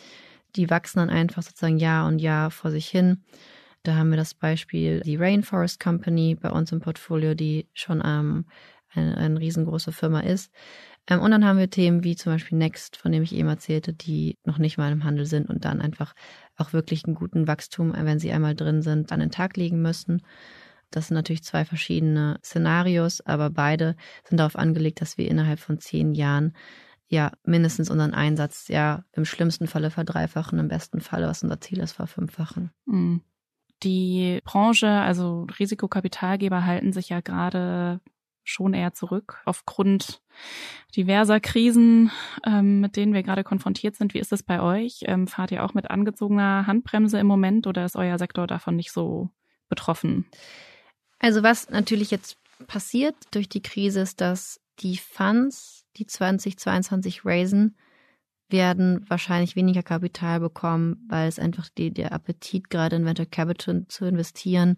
Die wachsen dann einfach sozusagen Jahr und Jahr vor sich hin. Da haben wir das Beispiel die Rainforest Company bei uns im Portfolio, die schon ähm, eine, eine riesengroße Firma ist. Ähm, und dann haben wir Themen wie zum Beispiel Next, von dem ich eben erzählte, die noch nicht mal im Handel sind und dann einfach auch wirklich einen guten Wachstum, wenn sie einmal drin sind, an den Tag legen müssen. Das sind natürlich zwei verschiedene Szenarios, aber beide sind darauf angelegt, dass wir innerhalb von zehn Jahren ja mindestens unseren Einsatz ja im schlimmsten Falle verdreifachen, im besten Falle, was unser Ziel ist, verfünffachen. Mhm. Die Branche, also Risikokapitalgeber halten sich ja gerade schon eher zurück aufgrund diverser Krisen, ähm, mit denen wir gerade konfrontiert sind. Wie ist es bei euch? Ähm, fahrt ihr auch mit angezogener Handbremse im Moment oder ist euer Sektor davon nicht so betroffen? Also was natürlich jetzt passiert durch die Krise ist, dass die Funds, die 2022 raisen, werden wahrscheinlich weniger Kapital bekommen, weil es einfach die, der Appetit gerade in Venture Capital zu investieren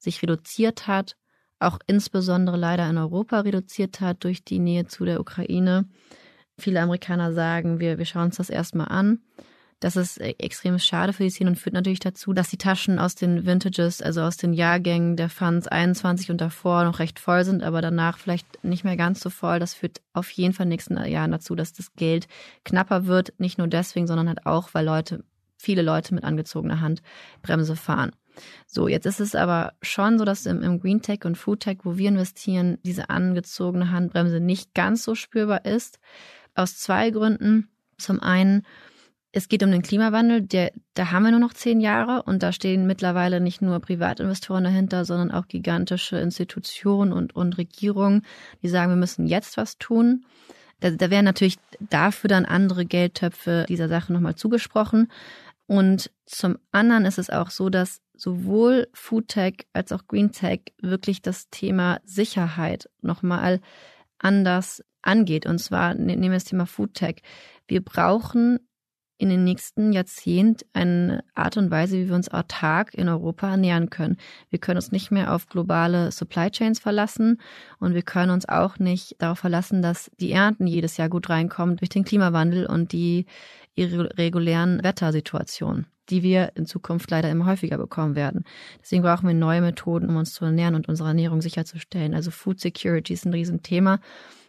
sich reduziert hat, auch insbesondere leider in Europa reduziert hat durch die Nähe zu der Ukraine. Viele Amerikaner sagen, wir, wir schauen uns das erstmal an. Das ist e-, extrem schade für die Szene und führt natürlich dazu, dass die Taschen aus den Vintages, also aus den Jahrgängen der Funds 21 und davor noch recht voll sind, aber danach vielleicht nicht mehr ganz so voll. Das führt auf jeden Fall in den nächsten Jahren dazu, dass das Geld knapper wird. Nicht nur deswegen, sondern halt auch, weil Leute, viele Leute mit angezogener Hand Bremse fahren. So, jetzt ist es aber schon so, dass im, im Green Tech und Food Tech, wo wir investieren, diese angezogene Handbremse nicht ganz so spürbar ist. Aus zwei Gründen. Zum einen, es geht um den Klimawandel, der, da haben wir nur noch zehn Jahre und da stehen mittlerweile nicht nur Privatinvestoren dahinter, sondern auch gigantische Institutionen und, und Regierungen, die sagen, wir müssen jetzt was tun. Da, da werden natürlich dafür dann andere Geldtöpfe dieser Sache nochmal zugesprochen. Und zum anderen ist es auch so, dass sowohl Foodtech als auch Greentech wirklich das Thema Sicherheit nochmal anders angeht. Und zwar ne, nehmen wir das Thema Foodtech. Wir brauchen in den nächsten Jahrzehnt eine Art und Weise, wie wir uns autark in Europa ernähren können. Wir können uns nicht mehr auf globale Supply Chains verlassen und wir können uns auch nicht darauf verlassen, dass die Ernten jedes Jahr gut reinkommen durch den Klimawandel und die irregulären Wettersituationen, die wir in Zukunft leider immer häufiger bekommen werden. Deswegen brauchen wir neue Methoden, um uns zu ernähren und unsere Ernährung sicherzustellen. Also Food Security ist ein Riesenthema.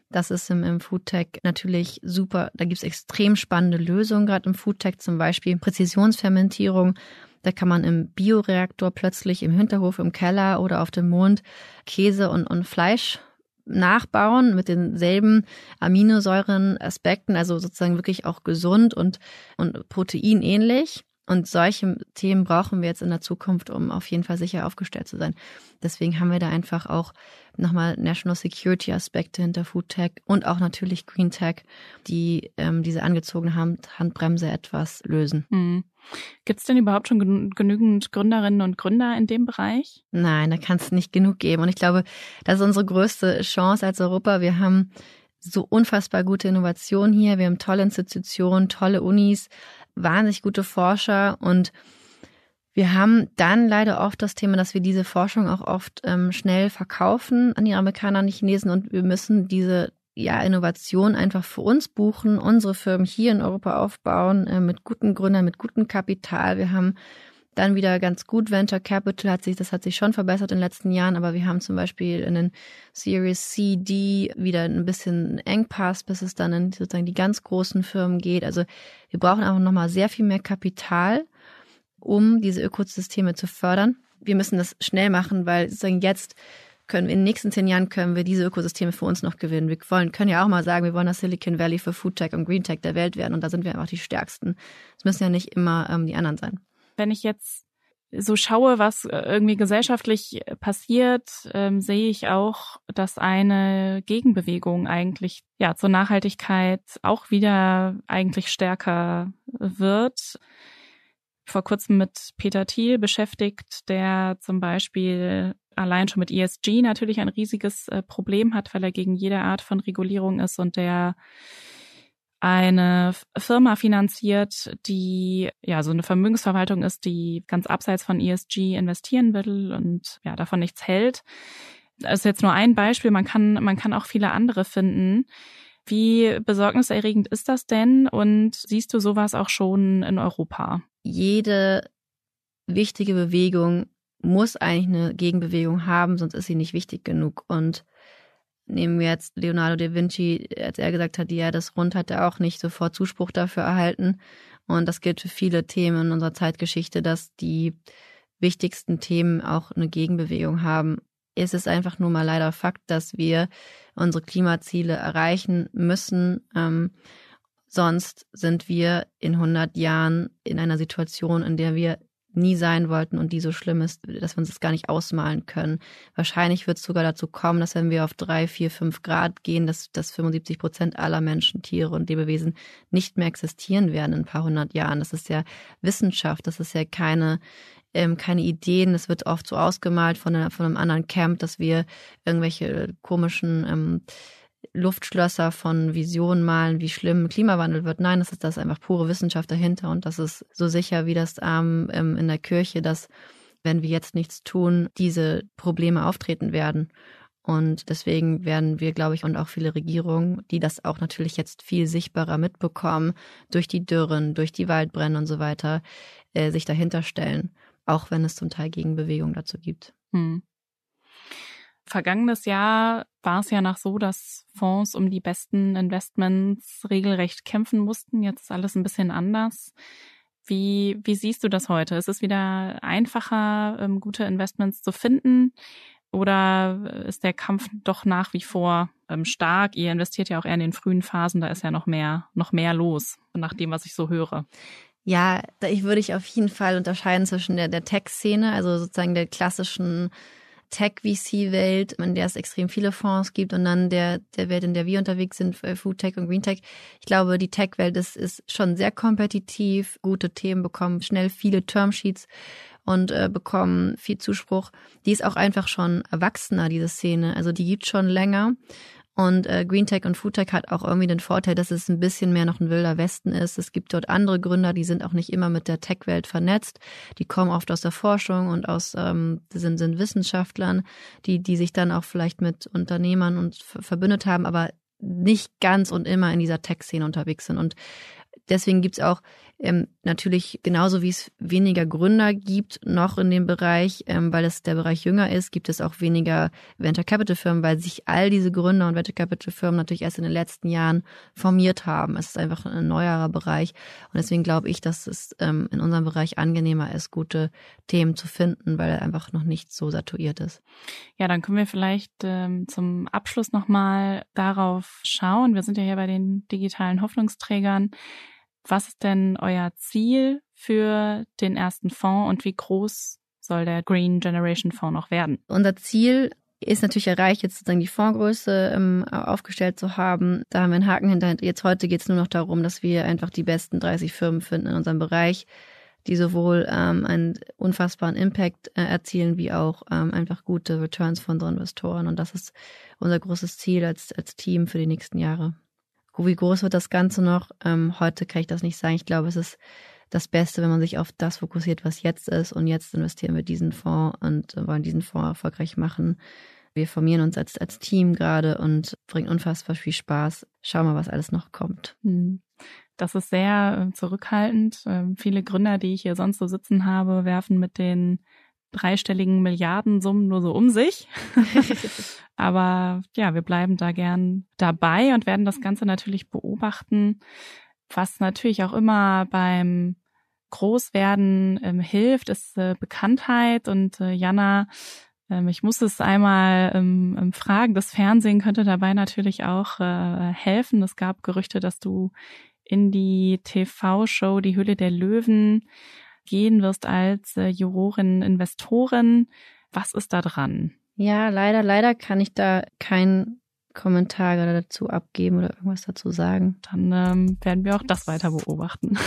Das ist im, im Foodtech natürlich super. Da gibt es extrem spannende Lösungen, gerade im Foodtech zum Beispiel Präzisionsfermentierung. Da kann man im Bioreaktor plötzlich im Hinterhof, im Keller oder auf dem Mond Käse und, und Fleisch nachbauen mit denselben Aminosäurenaspekten, also sozusagen wirklich auch gesund und, und proteinähnlich. Und solche Themen brauchen wir jetzt in der Zukunft, um auf jeden Fall sicher aufgestellt zu sein. Deswegen haben wir da einfach auch nochmal National Security Aspekte hinter Food Tech und auch natürlich Green Tech, die ähm, diese angezogene Hand Handbremse etwas lösen. Mhm. Gibt es denn überhaupt schon genügend Gründerinnen und Gründer in dem Bereich? Nein, da kann es nicht genug geben. Und ich glaube, das ist unsere größte Chance als Europa. Wir haben so unfassbar gute Innovation hier. Wir haben tolle Institutionen, tolle Unis, wahnsinnig gute Forscher und wir haben dann leider oft das Thema, dass wir diese Forschung auch oft ähm, schnell verkaufen an die Amerikaner, an die Chinesen und wir müssen diese ja, Innovation einfach für uns buchen, unsere Firmen hier in Europa aufbauen, äh, mit guten Gründern, mit gutem Kapital. Wir haben dann wieder ganz gut Venture Capital hat sich, das hat sich schon verbessert in den letzten Jahren, aber wir haben zum Beispiel in den Series C, D wieder ein bisschen Engpass, bis es dann in sozusagen die ganz großen Firmen geht. Also wir brauchen einfach nochmal sehr viel mehr Kapital, um diese Ökosysteme zu fördern. Wir müssen das schnell machen, weil sozusagen jetzt können wir in den nächsten zehn Jahren können wir diese Ökosysteme für uns noch gewinnen. Wir wollen, können ja auch mal sagen, wir wollen das Silicon Valley für Food Tech und Green Tech der Welt werden und da sind wir einfach die Stärksten. Es müssen ja nicht immer ähm, die anderen sein wenn ich jetzt so schaue, was äh, irgendwie gesellschaftlich passiert, ähm, sehe ich auch, dass eine Gegenbewegung eigentlich ja zur Nachhaltigkeit auch wieder eigentlich stärker wird. Vor kurzem mit Peter Thiel beschäftigt, der zum Beispiel allein schon mit ESG natürlich ein riesiges äh, Problem hat, weil er gegen jede Art von Regulierung ist und der eine Firma finanziert, die ja so eine Vermögensverwaltung ist, die ganz abseits von ESG investieren will und ja davon nichts hält. Das ist jetzt nur ein Beispiel. Man kann man kann auch viele andere finden. Wie besorgniserregend ist das denn? Und siehst du sowas auch schon in Europa? Jede wichtige Bewegung muss eigentlich eine Gegenbewegung haben, sonst ist sie nicht wichtig genug. Und nehmen wir jetzt Leonardo da Vinci, als er gesagt hat, ja, das Rund hat er auch nicht sofort Zuspruch dafür erhalten. Und das gilt für viele Themen in unserer Zeitgeschichte, dass die wichtigsten Themen auch eine Gegenbewegung haben. Es ist einfach nur mal leider Fakt, dass wir unsere Klimaziele erreichen müssen. Ähm, Sonst sind wir in 100 Jahren in einer Situation, in der wir nie sein wollten und die so schlimm ist, dass wir uns das gar nicht ausmalen können. Wahrscheinlich wird es sogar dazu kommen, dass wenn wir auf drei, vier, fünf Grad gehen, dass, dass 75 Prozent aller Menschen, Tiere und Lebewesen nicht mehr existieren werden in ein paar hundert Jahren. Das ist ja Wissenschaft, das ist ja keine ähm, keine Ideen. Es wird oft so ausgemalt von, einer, von einem anderen Camp, dass wir irgendwelche komischen ähm, Luftschlösser von Visionen malen, wie schlimm Klimawandel wird. Nein, das ist das einfach pure Wissenschaft dahinter und das ist so sicher wie das Arm ähm, in der Kirche, dass wenn wir jetzt nichts tun, diese Probleme auftreten werden. Und deswegen werden wir, glaube ich, und auch viele Regierungen, die das auch natürlich jetzt viel sichtbarer mitbekommen, durch die Dürren, durch die Waldbrände und so weiter, äh, sich dahinter stellen, auch wenn es zum Teil Gegenbewegungen dazu gibt. Hm. Vergangenes Jahr war es ja noch so, dass Fonds um die besten Investments regelrecht kämpfen mussten. Jetzt ist alles ein bisschen anders. Wie, wie siehst du das heute? Ist es wieder einfacher, ähm, gute Investments zu finden? Oder ist der Kampf doch nach wie vor ähm, stark? Ihr investiert ja auch eher in den frühen Phasen, da ist ja noch mehr, noch mehr los, nach dem, was ich so höre. Ja, da ich würde ich auf jeden Fall unterscheiden zwischen der, der Tech-Szene, also sozusagen der klassischen Tech-VC-Welt, in der es extrem viele Fonds gibt und dann der, der Welt, in der wir unterwegs sind, äh, Food Tech und Green Tech. Ich glaube, die Tech-Welt ist, ist schon sehr kompetitiv, gute Themen bekommen schnell viele Termsheets und äh, bekommen viel Zuspruch. Die ist auch einfach schon erwachsener, diese Szene. Also die gibt schon länger. Und äh, Green Tech und Food Tech hat auch irgendwie den Vorteil, dass es ein bisschen mehr noch ein wilder Westen ist. Es gibt dort andere Gründer, die sind auch nicht immer mit der Tech-Welt vernetzt. Die kommen oft aus der Forschung und aus ähm, sind, sind Wissenschaftlern, die, die sich dann auch vielleicht mit Unternehmern und verbündet haben, aber nicht ganz und immer in dieser Tech-Szene unterwegs sind. Und deswegen gibt's auch ähm, natürlich genauso wie es weniger Gründer gibt noch in dem Bereich, ähm, weil es der Bereich jünger ist, gibt es auch weniger Venture Capital Firmen, weil sich all diese Gründer und Venture Capital Firmen natürlich erst in den letzten Jahren formiert haben. Es ist einfach ein neuerer Bereich und deswegen glaube ich, dass es ähm, in unserem Bereich angenehmer ist, gute Themen zu finden, weil er einfach noch nicht so saturiert ist. Ja, dann können wir vielleicht ähm, zum Abschluss nochmal darauf schauen. Wir sind ja hier bei den digitalen Hoffnungsträgern. Was ist denn euer Ziel für den ersten Fonds und wie groß soll der Green Generation Fonds noch werden? Unser Ziel ist natürlich erreicht, jetzt sozusagen die Fondsgröße ähm, aufgestellt zu haben. Da haben wir einen Haken hinter. Jetzt heute geht es nur noch darum, dass wir einfach die besten 30 Firmen finden in unserem Bereich, die sowohl ähm, einen unfassbaren Impact äh, erzielen, wie auch ähm, einfach gute Returns von unseren Investoren. Und das ist unser großes Ziel als, als Team für die nächsten Jahre. Wie groß wird das Ganze noch? Ähm, heute kann ich das nicht sagen. Ich glaube, es ist das Beste, wenn man sich auf das fokussiert, was jetzt ist. Und jetzt investieren wir diesen Fonds und wollen diesen Fonds erfolgreich machen. Wir formieren uns als, als Team gerade und bringen unfassbar viel Spaß. Schauen wir, was alles noch kommt. Hm. Das ist sehr äh, zurückhaltend. Ähm, viele Gründer, die ich hier sonst so sitzen habe, werfen mit den dreistelligen Milliardensummen nur so um sich. <laughs> Aber ja, wir bleiben da gern dabei und werden das Ganze natürlich beobachten, was natürlich auch immer beim Großwerden ähm, hilft, ist äh, Bekanntheit. Und äh, Jana, ähm, ich muss es einmal ähm, ähm fragen, das Fernsehen könnte dabei natürlich auch äh, helfen. Es gab Gerüchte, dass du in die TV-Show Die Hülle der Löwen gehen wirst als äh, Jurorin, Investorin. Was ist da dran? Ja, leider, leider kann ich da keinen Kommentar dazu abgeben oder irgendwas dazu sagen. Dann ähm, werden wir auch das weiter beobachten.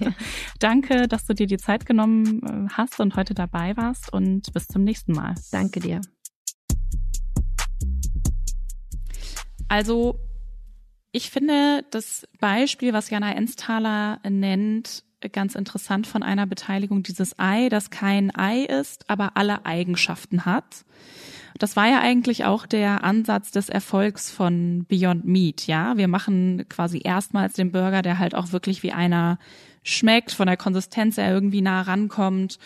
ja. <laughs> <laughs> Danke, dass du dir die Zeit genommen äh, hast und heute dabei warst und bis zum nächsten Mal. Danke dir. Also, ich finde das Beispiel, was Jana Ensthaler nennt, ganz interessant von einer Beteiligung dieses Ei, das kein Ei ist, aber alle Eigenschaften hat. Das war ja eigentlich auch der Ansatz des Erfolgs von Beyond Meat, ja. Wir machen quasi erstmals den Burger, der halt auch wirklich wie einer schmeckt, von der Konsistenz her irgendwie nah rankommt.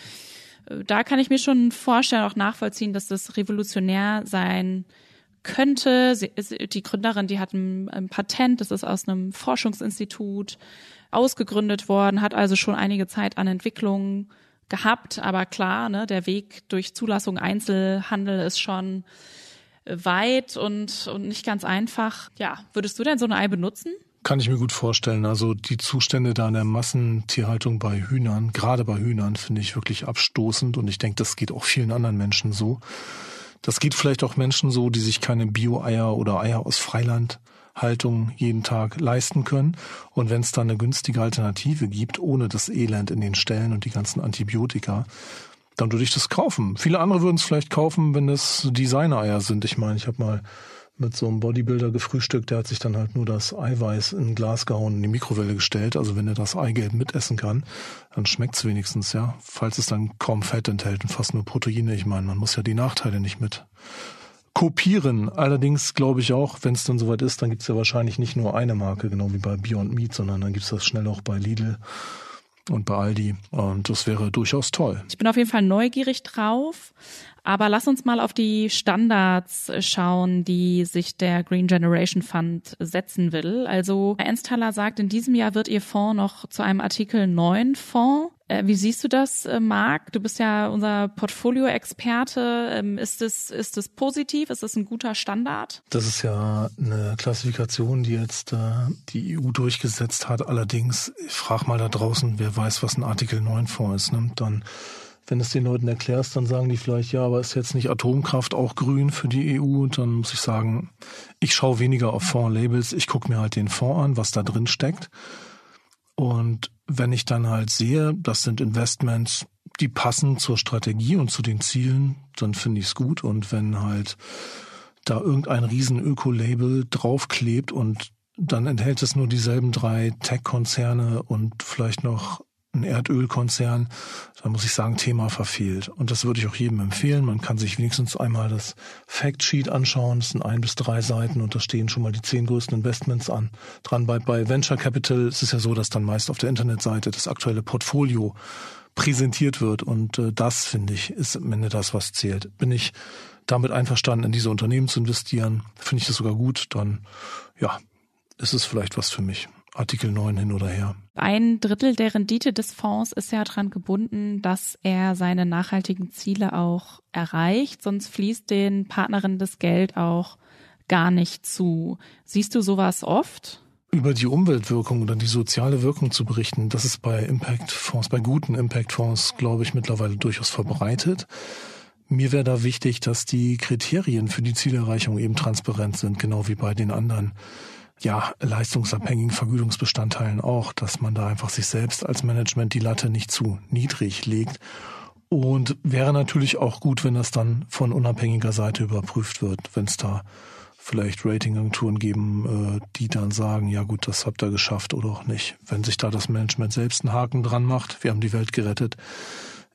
Da kann ich mir schon vorstellen, auch nachvollziehen, dass das revolutionär sein könnte. die Gründerin, die hat ein Patent, das ist aus einem Forschungsinstitut ausgegründet worden, hat also schon einige Zeit an Entwicklung gehabt. Aber klar, ne, der Weg durch Zulassung Einzelhandel ist schon weit und, und nicht ganz einfach. Ja, würdest du denn so ein Ei benutzen? Kann ich mir gut vorstellen. Also die Zustände da in der Massentierhaltung bei Hühnern, gerade bei Hühnern, finde ich wirklich abstoßend und ich denke, das geht auch vielen anderen Menschen so. Das geht vielleicht auch Menschen so, die sich keine Bio-Eier oder Eier aus Freilandhaltung jeden Tag leisten können. Und wenn es da eine günstige Alternative gibt, ohne das Elend in den Ställen und die ganzen Antibiotika, dann würde ich das kaufen. Viele andere würden es vielleicht kaufen, wenn es Designer-Eier sind. Ich meine, ich habe mal mit so einem Bodybuilder gefrühstückt, der hat sich dann halt nur das Eiweiß in ein Glas gehauen in die Mikrowelle gestellt. Also wenn er das Eigelb mitessen kann, dann schmeckt's wenigstens, ja. Falls es dann kaum Fett enthält und fast nur Proteine. Ich meine, man muss ja die Nachteile nicht mit kopieren. Allerdings glaube ich auch, wenn es dann soweit ist, dann gibt's ja wahrscheinlich nicht nur eine Marke, genau wie bei Beyond Meat, sondern dann gibt's das schnell auch bei Lidl und bei Aldi. Und das wäre durchaus toll. Ich bin auf jeden Fall neugierig drauf. Aber lass uns mal auf die Standards schauen, die sich der Green Generation Fund setzen will. Also Ernsthaler sagt, in diesem Jahr wird ihr Fonds noch zu einem Artikel 9 Fonds. Äh, wie siehst du das, äh, Marc? Du bist ja unser Portfolio-Experte. Ähm, ist es, ist es positiv? Ist es ein guter Standard? Das ist ja eine Klassifikation, die jetzt äh, die EU durchgesetzt hat. Allerdings, ich frag mal da draußen, wer weiß, was ein Artikel 9 Fonds ist. Ne? Dann wenn du es den Leuten erklärst, dann sagen die vielleicht, ja, aber ist jetzt nicht Atomkraft auch grün für die EU? Und dann muss ich sagen, ich schaue weniger auf Fondslabels, ich gucke mir halt den Fonds an, was da drin steckt. Und wenn ich dann halt sehe, das sind Investments, die passen zur Strategie und zu den Zielen, dann finde ich es gut. Und wenn halt da irgendein riesen Öko-Label draufklebt und dann enthält es nur dieselben drei Tech-Konzerne und vielleicht noch ein Erdölkonzern, da muss ich sagen, Thema verfehlt. Und das würde ich auch jedem empfehlen. Man kann sich wenigstens einmal das Factsheet anschauen. Das sind ein bis drei Seiten und da stehen schon mal die zehn größten Investments an. Dran bei, bei Venture Capital ist es ja so, dass dann meist auf der Internetseite das aktuelle Portfolio präsentiert wird. Und äh, das, finde ich, ist am Ende das, was zählt. Bin ich damit einverstanden, in diese Unternehmen zu investieren, finde ich das sogar gut, dann ja, ist es vielleicht was für mich. Artikel 9 hin oder her. Ein Drittel der Rendite des Fonds ist ja daran gebunden, dass er seine nachhaltigen Ziele auch erreicht, sonst fließt den Partnerinnen das Geld auch gar nicht zu. Siehst du sowas oft? Über die Umweltwirkung oder die soziale Wirkung zu berichten, das ist bei Impact-Fonds, bei guten Impact-Fonds, glaube ich, mittlerweile durchaus verbreitet. Mir wäre da wichtig, dass die Kriterien für die Zielerreichung eben transparent sind, genau wie bei den anderen ja, leistungsabhängigen Vergütungsbestandteilen auch, dass man da einfach sich selbst als Management die Latte nicht zu niedrig legt. Und wäre natürlich auch gut, wenn das dann von unabhängiger Seite überprüft wird, wenn es da vielleicht Ratingagenturen geben, äh, die dann sagen, ja gut, das habt ihr geschafft oder auch nicht. Wenn sich da das Management selbst einen Haken dran macht, wir haben die Welt gerettet,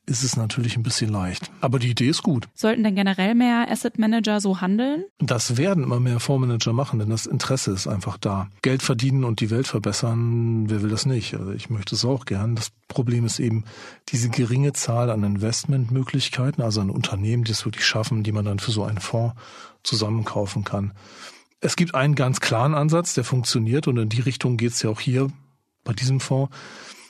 ist es natürlich ein bisschen leicht. Aber die Idee ist gut. Sollten denn generell mehr Asset Manager so handeln? Das werden immer mehr Fondsmanager machen, denn das Interesse ist einfach da. Geld verdienen und die Welt verbessern, wer will das nicht? Also ich möchte es auch gern. Das Problem ist eben diese geringe Zahl an Investmentmöglichkeiten, also an Unternehmen, die es wirklich schaffen, die man dann für so einen Fonds zusammenkaufen kann. Es gibt einen ganz klaren Ansatz, der funktioniert und in die Richtung geht es ja auch hier bei diesem Fonds,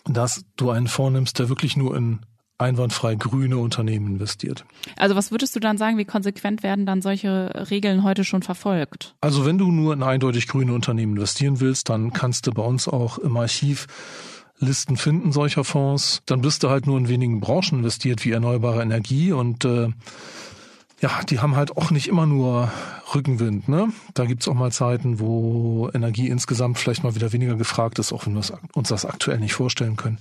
dass du einen Fonds nimmst, der wirklich nur in einwandfrei grüne Unternehmen investiert. Also was würdest du dann sagen, wie konsequent werden dann solche Regeln heute schon verfolgt? Also wenn du nur in eindeutig grüne Unternehmen investieren willst, dann kannst du bei uns auch im Archiv Listen finden solcher Fonds. Dann bist du halt nur in wenigen Branchen investiert wie erneuerbare Energie und äh, ja, die haben halt auch nicht immer nur Rückenwind. Ne? Da gibt's auch mal Zeiten, wo Energie insgesamt vielleicht mal wieder weniger gefragt ist, auch wenn wir uns das aktuell nicht vorstellen können.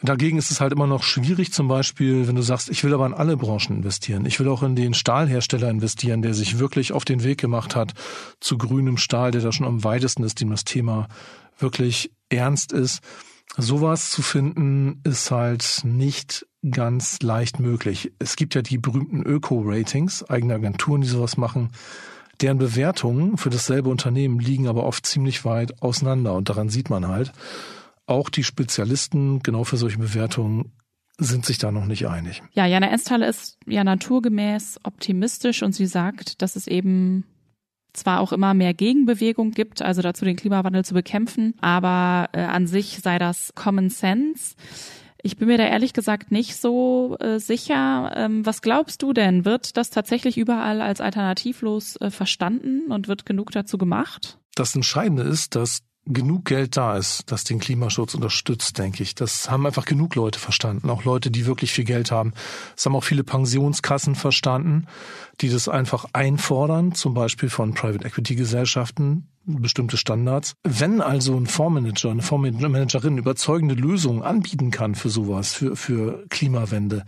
Dagegen ist es halt immer noch schwierig, zum Beispiel, wenn du sagst, ich will aber in alle Branchen investieren. Ich will auch in den Stahlhersteller investieren, der sich wirklich auf den Weg gemacht hat zu grünem Stahl, der da schon am weitesten ist, dem das Thema wirklich ernst ist. Sowas zu finden, ist halt nicht ganz leicht möglich. Es gibt ja die berühmten Öko-Ratings, eigene Agenturen, die sowas machen. Deren Bewertungen für dasselbe Unternehmen liegen aber oft ziemlich weit auseinander. Und daran sieht man halt, auch die Spezialisten genau für solche Bewertungen sind sich da noch nicht einig. Ja, Jana Esthaler ist ja naturgemäß optimistisch und sie sagt, dass es eben zwar auch immer mehr Gegenbewegung gibt, also dazu den Klimawandel zu bekämpfen, aber äh, an sich sei das Common Sense. Ich bin mir da ehrlich gesagt nicht so äh, sicher. Ähm, was glaubst du denn? Wird das tatsächlich überall als alternativlos äh, verstanden und wird genug dazu gemacht? Das Entscheidende ist, dass genug Geld da ist, das den Klimaschutz unterstützt, denke ich. Das haben einfach genug Leute verstanden, auch Leute, die wirklich viel Geld haben. Das haben auch viele Pensionskassen verstanden, die das einfach einfordern, zum Beispiel von Private Equity Gesellschaften, bestimmte Standards. Wenn also ein Fondsmanager, eine Fondsmanagerin überzeugende Lösungen anbieten kann für sowas, für, für Klimawende,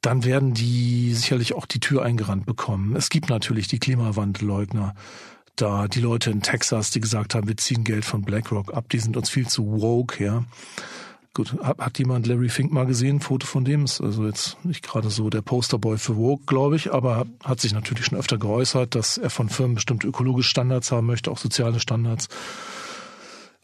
dann werden die sicherlich auch die Tür eingerannt bekommen. Es gibt natürlich die Klimawandelleugner da die Leute in Texas, die gesagt haben, wir ziehen Geld von BlackRock ab, die sind uns viel zu woke, ja. Gut, hat, jemand Larry Fink mal gesehen, Foto von dem? Ist also jetzt nicht gerade so der Posterboy für Woke, glaube ich, aber hat sich natürlich schon öfter geäußert, dass er von Firmen bestimmte ökologische Standards haben möchte, auch soziale Standards.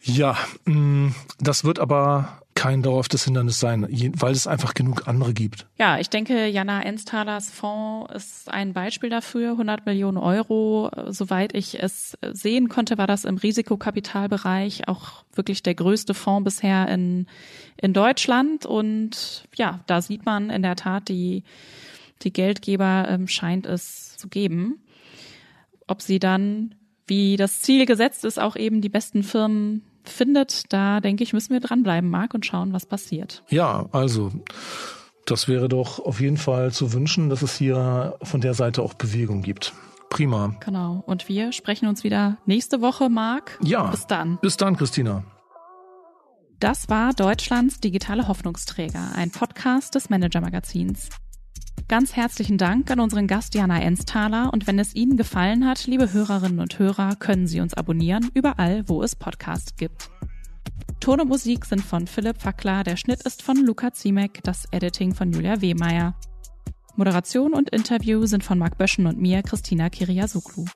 Ja, mm, das wird aber kein dauerhaftes Hindernis sein, weil es einfach genug andere gibt. Ja, ich denke, Jana Enstalers Fonds ist ein Beispiel dafür. 100 Millionen Euro, soweit ich es sehen konnte, war das im Risikokapitalbereich auch wirklich der größte Fonds bisher in, in Deutschland. Und ja, da sieht man in der Tat, die, die Geldgeber ähm, scheint es zu geben. Ob sie dann, wie das Ziel gesetzt ist, auch eben die besten Firmen findet, da denke ich, müssen wir dranbleiben, Marc, und schauen, was passiert. Ja, also das wäre doch auf jeden Fall zu wünschen, dass es hier von der Seite auch Bewegung gibt. Prima. Genau. Und wir sprechen uns wieder nächste Woche, Marc. Ja. Bis dann. Bis dann, Christina. Das war Deutschlands digitale Hoffnungsträger, ein Podcast des Manager Magazins. Ganz herzlichen Dank an unseren Gast Jana Ensthaler und wenn es Ihnen gefallen hat, liebe Hörerinnen und Hörer, können Sie uns abonnieren, überall, wo es Podcasts gibt. Ton und Musik sind von Philipp Fackler, der Schnitt ist von Luca Ziemek, das Editing von Julia Wehmeier. Moderation und Interview sind von Marc Böschen und mir, Christina Kiriasoglu.